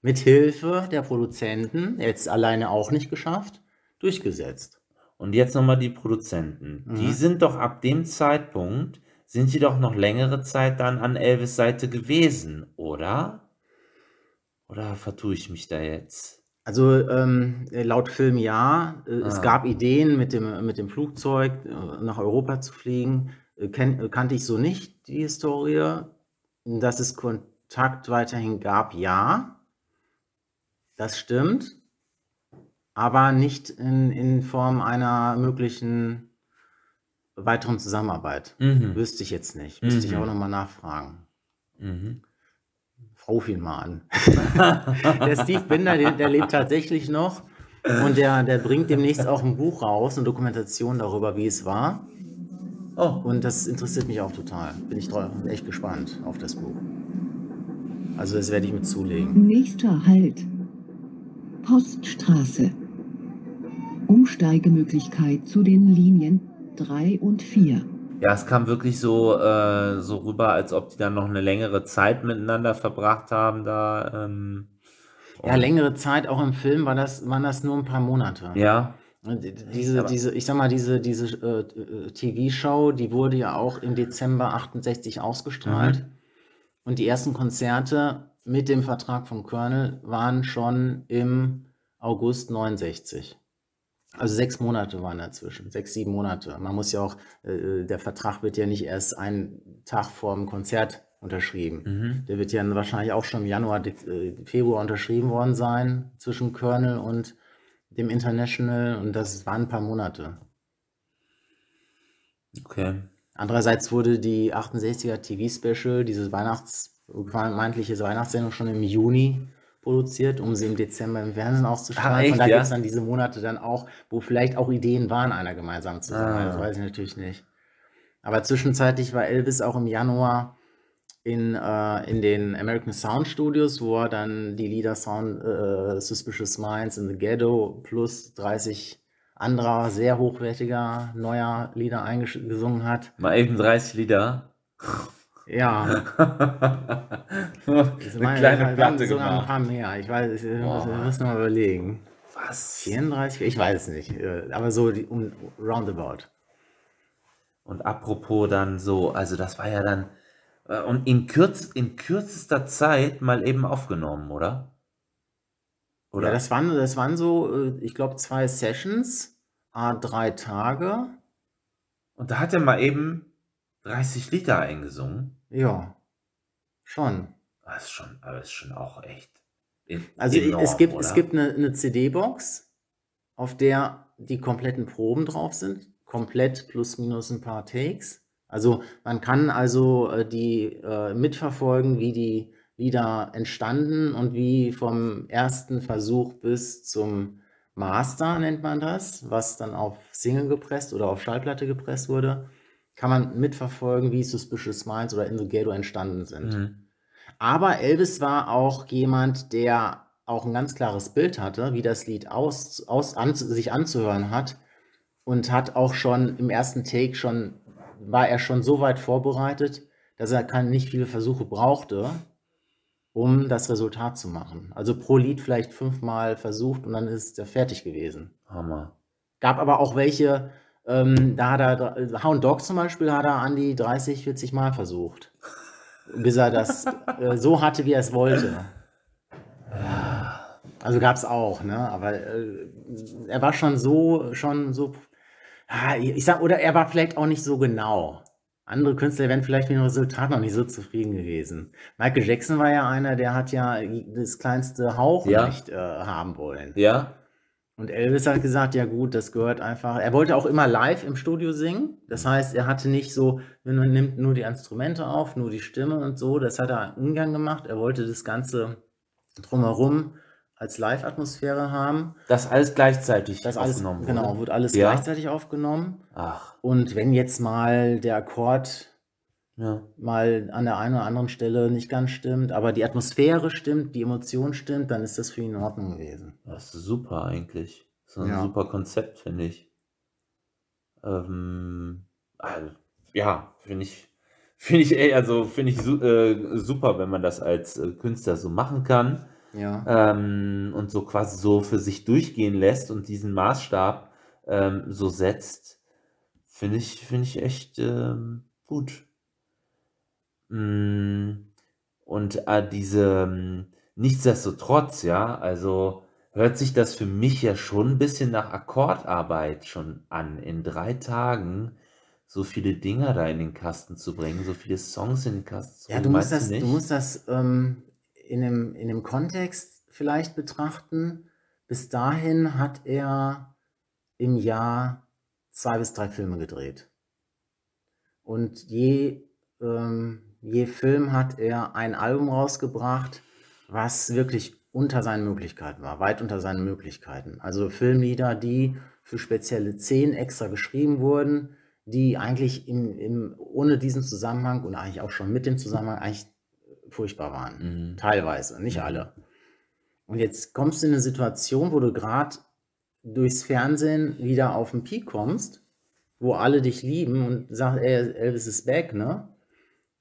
mit Hilfe der Produzenten, jetzt alleine auch nicht geschafft, durchgesetzt. Und jetzt nochmal die Produzenten. Die Mhm. sind doch ab dem Zeitpunkt, sind sie doch noch längere Zeit dann an Elvis Seite gewesen, oder? Oder vertue ich mich da jetzt? Also ähm, laut Film ja. Äh, Es Ah. gab Ideen, mit dem, mit dem Flugzeug äh, nach Europa zu fliegen. Äh, kenn, äh, kannte ich so nicht die Historie. Dass es Kontakt weiterhin gab, ja. Das stimmt. Aber nicht in, in Form einer möglichen weiteren Zusammenarbeit. Mhm. Wüsste ich jetzt nicht. Müsste ich Mhm. auch nochmal nachfragen. Mhm. Ruf ihn mal an. der Steve Binder, der, der lebt tatsächlich noch und der, der bringt demnächst auch ein Buch raus, eine Dokumentation darüber, wie es war. Oh, Und das interessiert mich auch total. Bin ich echt gespannt auf das Buch. Also das werde ich mit zulegen. Nächster Halt. Poststraße. Umsteigemöglichkeit zu den Linien 3 und 4. ja, es kam wirklich so, äh, so rüber, als ob die dann noch eine längere Zeit miteinander verbracht haben da. Ähm, Ja, längere Zeit, auch im Film, war das, waren das nur ein paar Monate. ja. Diese, diese, ich sag mal, diese, diese äh, TV-Show, die wurde ja auch im Dezember 68 ausgestrahlt. Und die ersten Konzerte mit dem Vertrag von Colonel waren schon im August 69. Also sechs Monate waren dazwischen, sechs, sieben Monate. Man muss ja auch, äh, der Vertrag wird ja nicht erst einen Tag vor dem Konzert unterschrieben. Mhm. Der wird ja wahrscheinlich auch schon im Januar, äh, Februar unterschrieben worden sein zwischen Colonel und dem International und das waren ein paar Monate. Okay. Andererseits wurde die 68er TV-Special, diese Weihnachts vermeintliche Weihnachtssendung schon im Juni produziert, um sie im Dezember im Fernsehen auszustrahlen. Ah, echt, Von da ja? gibt es dann diese Monate dann auch, wo vielleicht auch Ideen waren, einer gemeinsam zu sein. Ah. Das weiß ich natürlich nicht. Aber zwischenzeitlich war Elvis auch im Januar in, äh, in den American Sound Studios, wo er dann die Lieder Sound äh, Suspicious Minds in the Ghetto plus 30 anderer sehr hochwertiger neuer Lieder eingesungen hat. Mal eben 30 Lieder. Ja, Eine ich meine, kleine haben Platte ein gemacht. paar mehr. Ich weiß, wir Boah. müssen- wir müssen mal überlegen. Was? 34? Ich weiß es nicht. äh, Aber so die, um, roundabout. Und apropos dann so, also das war ja dann äh, und in, kürz, in kürzester Zeit mal eben aufgenommen, oder? Oder? Ja, das waren, das waren so, äh, ich glaube, zwei Sessions, a drei Tage. und da hat er mal eben 30 Liter eingesungen. Ja, schon. Das ist schon, aber ist schon auch echt. Also enorm, es gibt, oder? es gibt eine, eine CD-Box, auf der die kompletten Proben drauf sind. Komplett plus minus ein paar Takes. Also man kann also äh, die äh, mitverfolgen, wie die Lieder entstanden und wie vom ersten Versuch bis zum Master nennt man das, was dann auf Single gepresst oder auf Schallplatte gepresst wurde, kann man mitverfolgen, wie Suspicious Minds oder In the Ghetto entstanden sind. Mhm. Aber Elvis war auch jemand, der auch ein ganz klares Bild hatte, wie das Lied aus, aus, an, sich anzuhören hat. Und hat auch schon im ersten Take schon, war er schon so weit vorbereitet, dass er kann, nicht viele Versuche brauchte, um das Resultat zu machen. Also pro Lied vielleicht fünfmal versucht und dann ist er fertig gewesen. Hammer. Gab aber auch welche, ähm, da hat er, Hound Dog zum Beispiel, hat er an die 30, 40 Mal versucht. Bis er das äh, so hatte, wie er es wollte. Also gab es auch, ne? Aber äh, er war schon so, schon so, ich sag, oder er war vielleicht auch nicht so genau. Andere Künstler wären vielleicht mit dem Resultat noch nicht so zufrieden gewesen. Michael Jackson war ja einer, der hat ja das kleinste Hauch Ja. nicht äh, haben wollen. Ja? Und Elvis hat gesagt, ja gut, das gehört einfach. Er wollte auch immer live im Studio singen. Das heißt, er hatte nicht so, man nimmt nur die Instrumente auf, nur die Stimme und so. Das hat er ungern gemacht. Er wollte das Ganze drumherum als Live-Atmosphäre haben. Das alles gleichzeitig Das alles, aufgenommen genau, wurde. wird alles Ja? gleichzeitig aufgenommen. Ach, Und wenn jetzt mal der Akkord ja. mal an der einen oder anderen Stelle nicht ganz stimmt, aber die Atmosphäre stimmt, die Emotion stimmt, dann ist das für ihn in Ordnung gewesen. Das ist super eigentlich. So ein Ja. super Konzept, finde ich. Ähm, also, ja, finde ich, finde ich, also finde ich äh, super, wenn man das als äh, Künstler so machen kann Ja. ähm, und so quasi so für sich durchgehen lässt und diesen Maßstab ähm, so setzt, finde ich, finde ich echt ähm, gut. Mm, Und äh, diese, ähm, nichtsdestotrotz, ja, also hört sich das für mich ja schon ein bisschen nach Akkordarbeit schon an, in drei Tagen so viele Dinger da in den Kasten zu bringen, so viele Songs in den Kasten zu Ja, bringen. du musst das, nicht? du musst das ähm, in, dem, in dem Kontext vielleicht betrachten. Bis dahin hat er im Jahr zwei bis drei Filme gedreht. Und je, ähm, je Film hat er ein Album rausgebracht, was wirklich unter seinen Möglichkeiten war, weit unter seinen Möglichkeiten. Also Filmlieder, die für spezielle Szenen extra geschrieben wurden, die eigentlich im, im, ohne diesen Zusammenhang und eigentlich auch schon mit dem Zusammenhang eigentlich furchtbar waren. Mhm. Teilweise, nicht Mhm. alle. Und jetzt kommst du in eine Situation, wo du gerade durchs Fernsehen wieder auf den Peak kommst, wo alle dich lieben und sagen, ey, Elvis ist back, ne?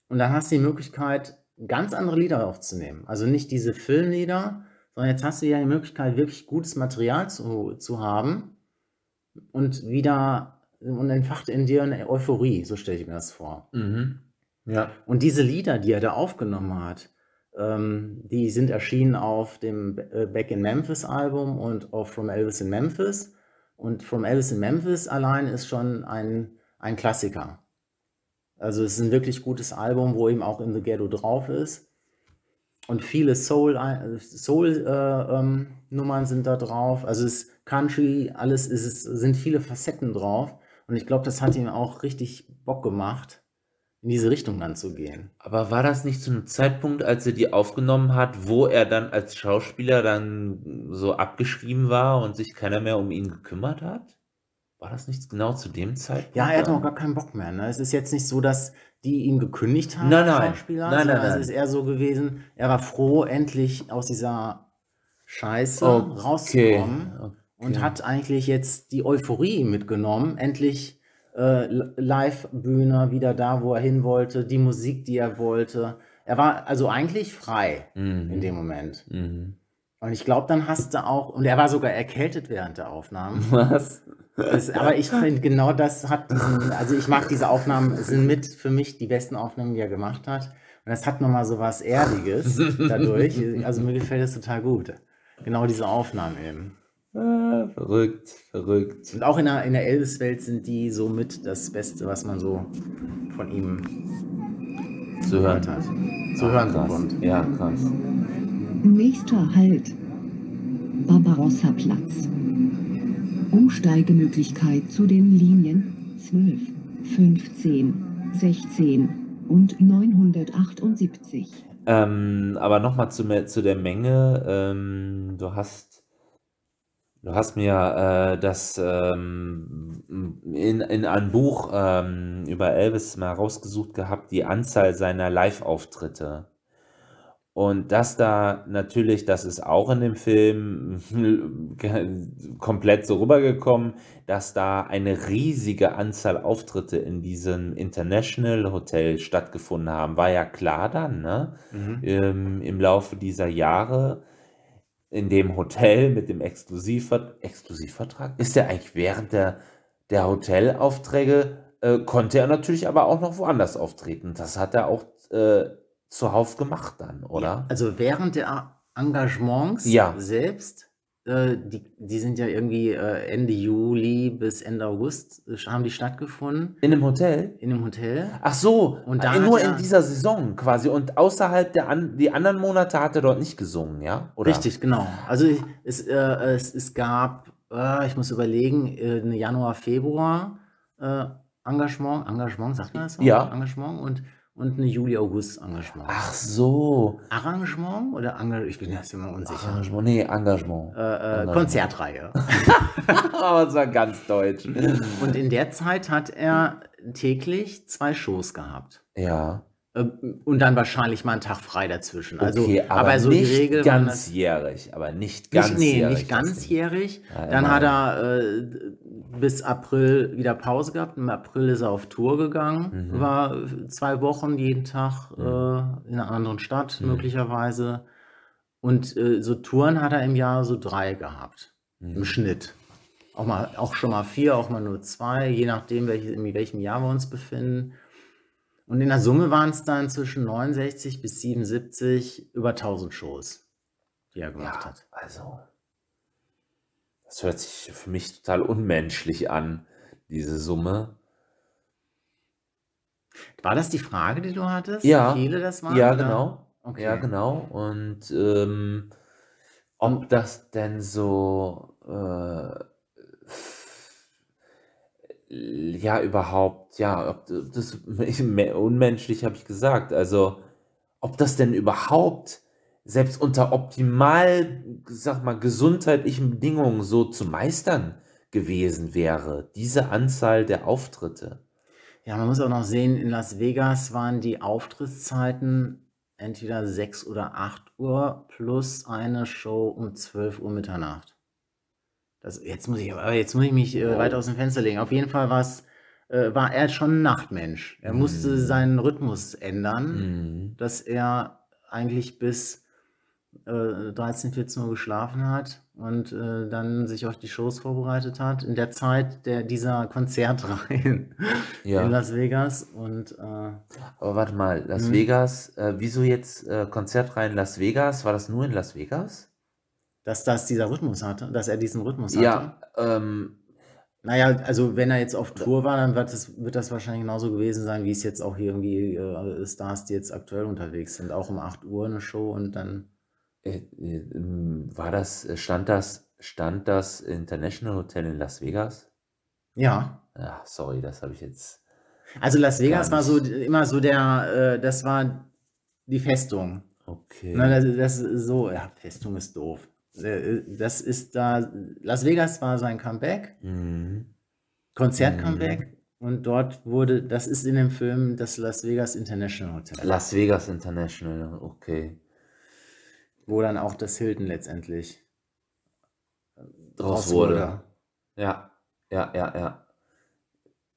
Und dann hast du die Möglichkeit, ganz andere Lieder aufzunehmen. Also nicht diese Filmlieder, sondern jetzt hast du ja die Möglichkeit, wirklich gutes Material zu, zu haben und wieder und entfacht in dir eine Euphorie, so stelle ich mir das vor. Mhm. Ja. Und diese Lieder, die er da aufgenommen hat, ähm, die sind erschienen auf dem äh, Back in Memphis Album und auf From Elvis in Memphis. Und From Elvis in Memphis allein ist schon ein, ein Klassiker. Also es ist ein wirklich gutes Album, wo eben auch In the Ghetto drauf ist. und viele Soul, Soul äh, ähm, sind da drauf. Also es ist Country, alles ist es sind viele Facetten drauf. Und ich glaube, das hat ihm auch richtig Bock gemacht, in diese Richtung dann zu gehen. Aber war das nicht zu einem Zeitpunkt, als er die aufgenommen hat, wo er dann als Schauspieler dann so abgeschrieben war und sich keiner mehr um ihn gekümmert hat? War das nicht genau zu dem Zeitpunkt? Ja, er hat noch gar keinen Bock mehr. Ne? Es ist jetzt nicht so, dass die ihn gekündigt haben, Nein, nein. Schauspieler. Nein, nein, nein. Es ist eher so gewesen, er war froh, endlich aus dieser Scheiße Okay, rauszukommen. okay. Und hat eigentlich jetzt die Euphorie mitgenommen. Endlich äh, Live-Bühne wieder da, wo er hin wollte, die Musik, die er wollte. Er war also eigentlich frei Mhm. in dem Moment. Mhm. Und ich glaube, dann hast du auch, und er war sogar erkältet während der Aufnahmen. Was? Das, aber ich finde, genau das hat diesen, also ich mag diese Aufnahmen, es sind mit für mich die besten Aufnahmen, die er gemacht hat. Und das hat nochmal so was Erdiges dadurch. Also mir gefällt das total gut. Genau diese Aufnahmen eben. Ah, verrückt, verrückt. Und auch in der, in der Elvis-Welt sind die so mit das Beste, was man so von ihm Zu hören. gehört hat. Zu hören krass. bekommt. Ja, krass. Nächster Halt. Barbarossa-Platz. Umsteigemöglichkeit zu den Linien 12, 15, 16 und 978. Ähm, aber nochmal zu, zu der Menge. Ähm, du hast, du hast mir äh, das ähm, in, in einem Buch ähm, über Elvis mal rausgesucht gehabt, die Anzahl seiner Live-Auftritte. Und das da natürlich, das ist auch in dem Film komplett so rübergekommen, dass da eine riesige Anzahl Auftritte in diesem International Hotel stattgefunden haben. War ja klar dann, ne? Mhm. ähm, im Laufe dieser Jahre in dem Hotel mit dem Exklusivver Exklusivvertrag. Ist er eigentlich während der, der Hotelaufträge, äh, konnte er natürlich aber auch noch woanders auftreten. Das hat er auch äh, zuhauf gemacht dann, oder? Also während der Engagements Ja. selbst, äh, die, die sind ja irgendwie äh, Ende Juli bis Ende August äh, haben die stattgefunden In einem Hotel? in einem Hotel. Ach so, Und da äh, nur er- in dieser Saison quasi. Und außerhalb der an, die anderen Monate hat er dort nicht gesungen, ja? Oder? Richtig, genau. Also es, äh, es, es gab, ich muss überlegen, eine Januar, Februar Engagement, Engagement, sagt man das? so? Ja. Engagement und, und eine Juli-August-Engagement. Ach so. Arrangement oder Engagement? Ich bin jetzt immer unsicher. Engagement, nee, Engagement. Äh, äh, Engagement. Konzertreihe. Aber es war ganz deutsch. Und in der Zeit hat er täglich zwei Shows gehabt. Ja. Äh, Und dann wahrscheinlich mal einen Tag frei dazwischen. Also, okay, aber, so nicht die Regel ganzjährig, aber nicht Nicht, ganzjährig. nee, nicht das Ding. ganzjährig. Ja, Dann hat er äh, bis April wieder Pause gehabt. Im April ist er auf Tour gegangen. Mhm. Über zwei Wochen jeden Tag äh, in einer anderen Stadt Mhm. möglicherweise. Und äh, so Touren hat er im Jahr so drei gehabt. Mhm. Im Schnitt. Auch, mal, auch schon mal vier, auch mal nur zwei, je nachdem, welche, in welchem Jahr wir uns befinden. Und in der Summe waren es dann zwischen 69 bis 77 über 1000 Shows, die er gemacht Ja, hat. also. Das hört sich für mich total unmenschlich an, diese Summe. War das die Frage, die du hattest? Ja. Wie viele das waren? Ja, oder? genau. Okay. Ja, genau. Und ähm, ob das denn so äh, ja überhaupt, ja, ob das unmenschlich habe ich gesagt. Also ob das denn überhaupt selbst unter optimal, sag mal, gesundheitlichen Bedingungen so zu meistern gewesen wäre, diese Anzahl der Auftritte. Ja, man muss auch noch sehen, in Las Vegas waren die Auftrittszeiten entweder 6 oder 8 Uhr plus eine Show um 12 Uhr Mitternacht. Das, jetzt, muss ich, aber jetzt muss ich mich äh, weit aus dem Fenster legen. Auf jeden Fall äh, war er schon ein Nachtmensch. Er musste Mhm. seinen Rhythmus ändern, Mhm. dass er eigentlich bis äh, 13, 14 Uhr geschlafen hat und äh, dann sich auf die Shows vorbereitet hat. In der Zeit der, dieser Konzertreihen Ja. in Las Vegas. Und äh, Aber warte mal, Las Mhm. Vegas, äh, wieso jetzt äh, Konzertreihen Las Vegas? War das nur in Las Vegas? Dass das dieser Rhythmus hatte, dass er diesen Rhythmus hatte. Ja, ähm, Naja, also wenn er jetzt auf Tour war, dann wird das, wird das wahrscheinlich genauso gewesen sein, wie es jetzt auch hier irgendwie äh, Stars, die jetzt aktuell unterwegs sind. Auch um 8 Uhr eine Show und dann. Äh, äh, ähm, war das, äh, stand das, stand das International Hotel in Las Vegas? Ja. Ja, sorry, das habe ich jetzt. Also Las Vegas war so immer so der, äh, das war die Festung. Okay. Na, das, das ist so, ja, Festung ist doof. Äh, Das ist da, Las Vegas war sein Comeback, Mhm. Konzert-Comeback. Und dort wurde, das ist in dem Film das Las Vegas International Hotel, Las Vegas International, okay. wo dann auch das Hilton letztendlich Draus raus wurde. Ja, ja, ja, ja.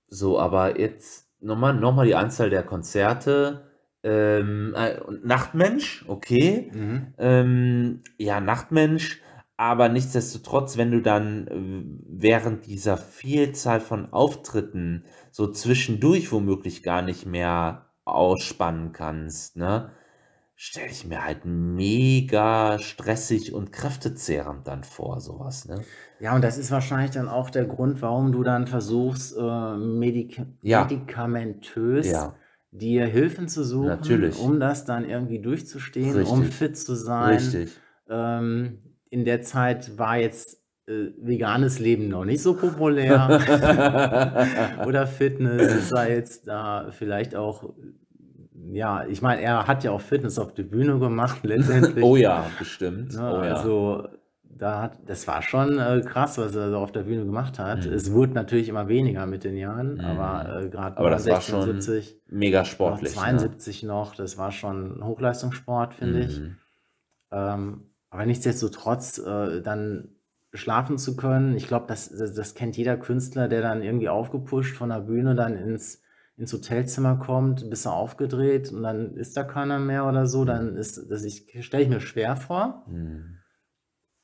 So, aber jetzt nochmal noch mal die Anzahl der Konzerte. Ähm, äh, und Nachtmensch, okay. Mhm. Ähm, ja, Nachtmensch, aber nichtsdestotrotz, wenn du dann äh, während dieser Vielzahl von Auftritten so zwischendurch womöglich gar nicht mehr ausspannen kannst, ne, stelle ich mir halt mega stressig und kräftezehrend dann vor, sowas, ne? Ja, und das ist wahrscheinlich dann auch der Grund, warum du dann versuchst, äh, Medik Ja. medikamentös Ja, dir Hilfen zu suchen, Natürlich. um das dann irgendwie durchzustehen, um Richtig. fit zu sein. richtig. Ähm, in der Zeit war jetzt äh, veganes Leben noch nicht so populär oder Fitness. Es sei jetzt da vielleicht auch, ja, ich meine, er hat ja auch Fitness auf der Bühne gemacht, letztendlich. Oh ja, bestimmt. Ne, Oh ja. Also, da hat, das war schon äh, krass, was er so auf der Bühne gemacht hat. Mhm. Es wurde natürlich immer weniger mit den Jahren, Mhm. aber äh, gerade schon 70, Mega noch sportlich. 72 noch, das war schon Hochleistungssport, finde ne? ich. Mhm. Ähm, aber nichtsdestotrotz äh, dann schlafen zu können, ich glaube, das, das, das kennt jeder Künstler, der dann irgendwie aufgepusht von der Bühne dann ins, ins Hotelzimmer kommt, bist du aufgedreht und dann ist da keiner mehr oder so, dann ist das, ich stelle ich mir schwer vor. Mhm.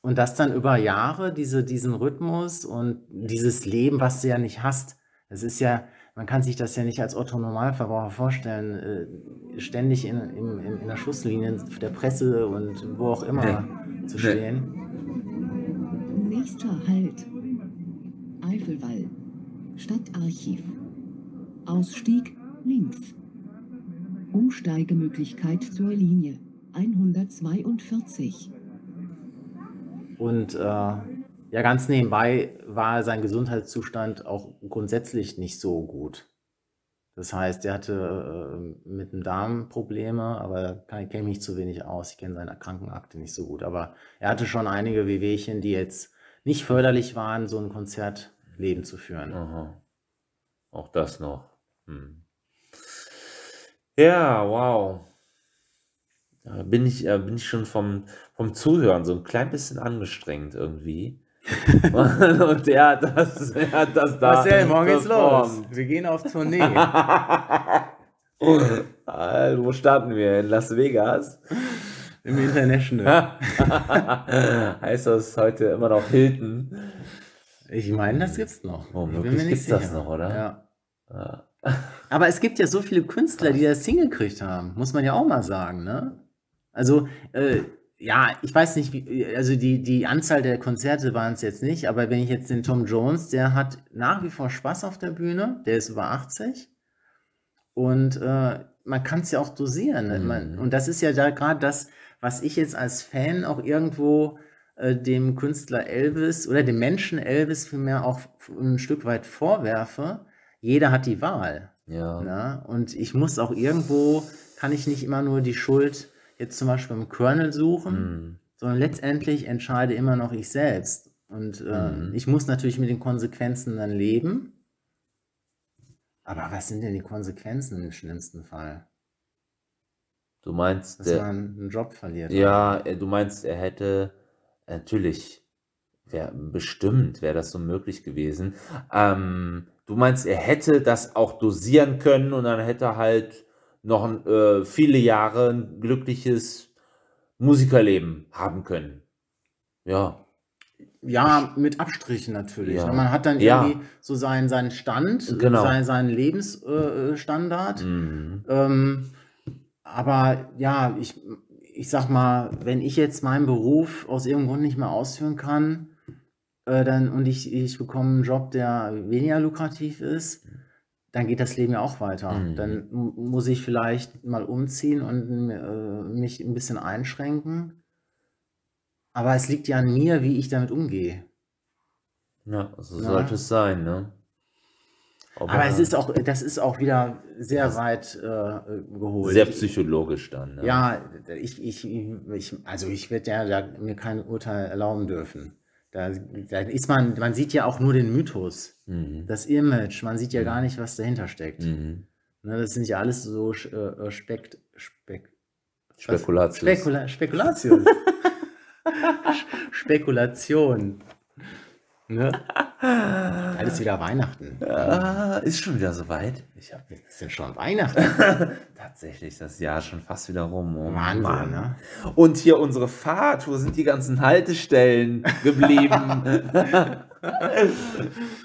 Und das dann über Jahre, diese, diesen Rhythmus und dieses Leben, was du ja nicht hast. Es ist ja, man kann sich das ja nicht als Otto Normalverbraucher vorstellen, äh, ständig in, in, in, in der Schusslinie der Presse und wo auch immer zu Nee. stehen. Nächster Halt. Eifelwall. Stadtarchiv. Ausstieg links. Umsteigemöglichkeit zur Linie 142. Und äh, ja, ganz nebenbei war sein Gesundheitszustand auch grundsätzlich nicht so gut. Das heißt, er hatte äh, mit dem Darm Probleme, aber kann- kenne ich mich zu wenig aus. Ich kenne seine Krankenakte nicht so gut. Aber er hatte schon einige Wehwehchen, die jetzt nicht förderlich waren, so ein Konzertleben zu führen. Aha. Auch das noch. Hm. Ja, wow. Da bin ich, äh, bin ich schon vom, vom Zuhören so ein klein bisschen angestrengt irgendwie. Und er hat das, er hat das da Marcel, morgen geht's los. Wir gehen auf Tournee. Äh, Wo starten wir? In Las Vegas? Im International. heißt das heute immer noch Hilton? Ich meine, das gibt's noch. Oh, Ich bin möglich mir nicht gibt's das sicher. noch, oder? Ja. Ja. Aber es gibt ja so viele Künstler, die das hingekriegt haben, muss man ja auch mal sagen, ne? Also, äh, ja, ich weiß nicht, wie, also die, die Anzahl der Konzerte waren es jetzt nicht, aber wenn ich jetzt den Tom Jones, der hat nach wie vor Spaß auf der Bühne, der ist über 80 und äh, man kann es ja auch dosieren. ne? Man, Mhm. und das ist ja da gerade das, was ich jetzt als Fan auch irgendwo äh, dem Künstler Elvis oder dem Menschen Elvis vielmehr auch ein Stück weit vorwerfe. Jeder hat die Wahl. Ja. Ne? Und ich muss auch irgendwo, kann ich nicht immer nur die Schuld jetzt zum Beispiel beim Kernel suchen, Hm. sondern letztendlich entscheide immer noch ich selbst. Und äh, Mhm. ich muss natürlich mit den Konsequenzen dann leben. Aber was sind denn die Konsequenzen im schlimmsten Fall? Du meinst, Dass der, man einen Job verliert. Ja, äh, du meinst, er hätte natürlich, wär, bestimmt wäre das so möglich gewesen. Ähm, du meinst, er hätte das auch dosieren können und dann hätte er halt noch äh, viele Jahre ein glückliches Musikerleben haben können. Ja, Ja, mit Abstrichen natürlich. Ja. Man hat dann Ja. irgendwie so seinen, seinen Stand, Genau. seinen, seinen Lebensstandard. Äh, Standard. mhm. Ähm, aber ja, ich, ich sag mal, wenn ich jetzt meinen Beruf aus irgendeinem Grund nicht mehr ausführen kann, äh, dann, und ich, ich bekomme einen Job, der weniger lukrativ ist, dann geht das Leben ja auch weiter. Mhm. Dann muss ich vielleicht mal umziehen und äh, mich ein bisschen einschränken. Aber es liegt ja an mir, wie ich damit umgehe. Ja, so Ja. sollte es sein, ne? Aber es ist auch, das ist auch wieder sehr weit äh, geholt. sehr psychologisch dann. Ne? Ja, ich, ich, ich, also ich werde ja da mir kein Urteil erlauben dürfen. Da, da ist man, man sieht ja auch nur den Mythos, Mhm. das Image, man sieht ja gar nicht, was dahinter steckt. Mhm. Ne, das sind ja alles so äh, äh, Spekt, Spek, Spekulatius. Spekula Spekulatius. Spekulation. Ne? Alles wieder Weihnachten. Ah, ist schon wieder soweit. Ich hab Es ist ja schon Weihnachten. tatsächlich das Jahr schon fast wieder rum. Oh Wahnsinn, Mann. ne? Und hier unsere Fahrt, wo sind die ganzen Haltestellen geblieben?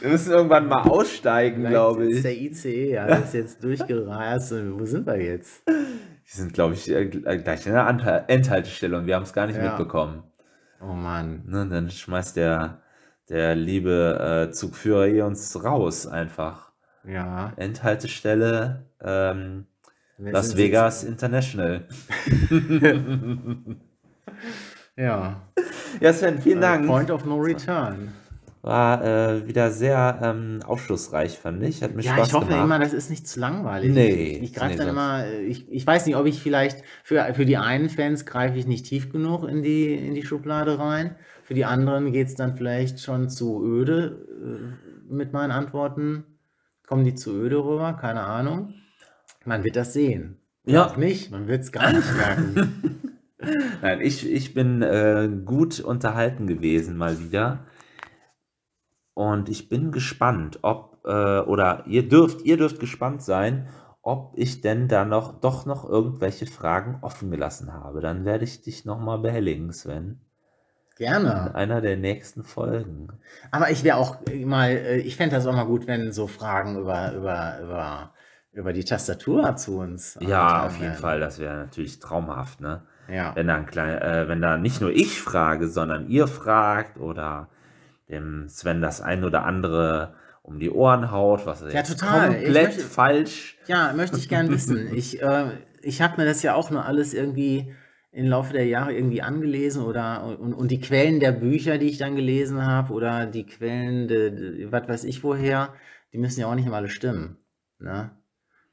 Wir müssen irgendwann mal aussteigen, glaube ich. ist der ICE, ja, das ist jetzt durchgereist. und Wo sind wir jetzt? Die sind, glaube ich, äh, gleich in der Endhaltestelle und wir haben es gar nicht Ja. mitbekommen. Oh Mann. Ne, dann schmeißt der, der liebe äh, Zugführer hier uns raus einfach. Ja. Endhaltestelle ähm, Las Vegas International. Ja. Ja, Sven, vielen Dank. Point of no return. War äh, wieder sehr ähm, aufschlussreich, fand ich. Hat mir Ja, Spaß ich hoffe gemacht. immer, das ist nicht zu langweilig. Nee, Ich, ich greife nee, dann immer, ich, ich weiß nicht, ob ich vielleicht, für, für die einen Fans greife ich nicht tief genug in die, in die Schublade rein. Für die anderen geht es dann vielleicht schon zu öde äh, mit meinen Antworten. Kommen die zu öde rüber? Keine Ahnung. Man wird das sehen. Ja. Auch nicht. Man wird es gar nicht merken. Nein, ich, ich bin äh, gut unterhalten gewesen mal wieder. Und ich bin gespannt, ob, äh, oder ihr dürft, ihr dürft gespannt sein, ob ich denn da noch, doch noch irgendwelche Fragen offen gelassen habe. Dann werde ich dich nochmal behelligen, Sven. In Gerne. einer der nächsten Folgen. Aber ich wäre auch mal, äh, ich fände das auch mal gut, wenn so Fragen über, über, über, über die Tastatur zu uns. Ja, auf jeden werden. Fall, das wäre natürlich traumhaft, ne? Ja. Wenn da, ein klein, äh, wenn da nicht nur ich frage, sondern ihr fragt oder dem Sven das ein oder andere um die Ohren haut, was er Ja, total. Komplett möchte- falsch. Ja, möchte ich gern wissen. Ich, äh, ich habe mir das ja auch nur alles irgendwie im Laufe der Jahre irgendwie angelesen oder und, und die Quellen der Bücher, die ich dann gelesen habe, oder die Quellen, de, de, was weiß ich woher, die müssen ja auch nicht immer alle stimmen. Ne?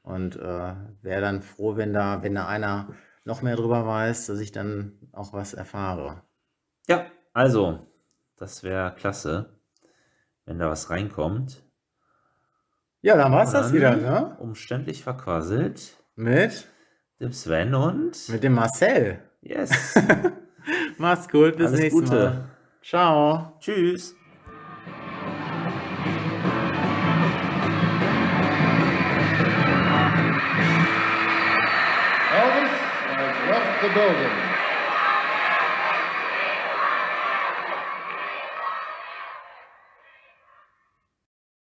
Und äh, wäre dann froh, wenn da, wenn da einer noch mehr drüber weiß, dass ich dann auch was erfahre. Ja, also, das wäre klasse, wenn da was reinkommt. Ja, dann war's Dann das wieder, ne? Umständlich verquasselt. Mit, Dem Sven und. mit dem Marcel. Yes. Mach's gut, bis Alles nächstes Gute. Mal. Ciao. Tschüss. Elvis has left the building.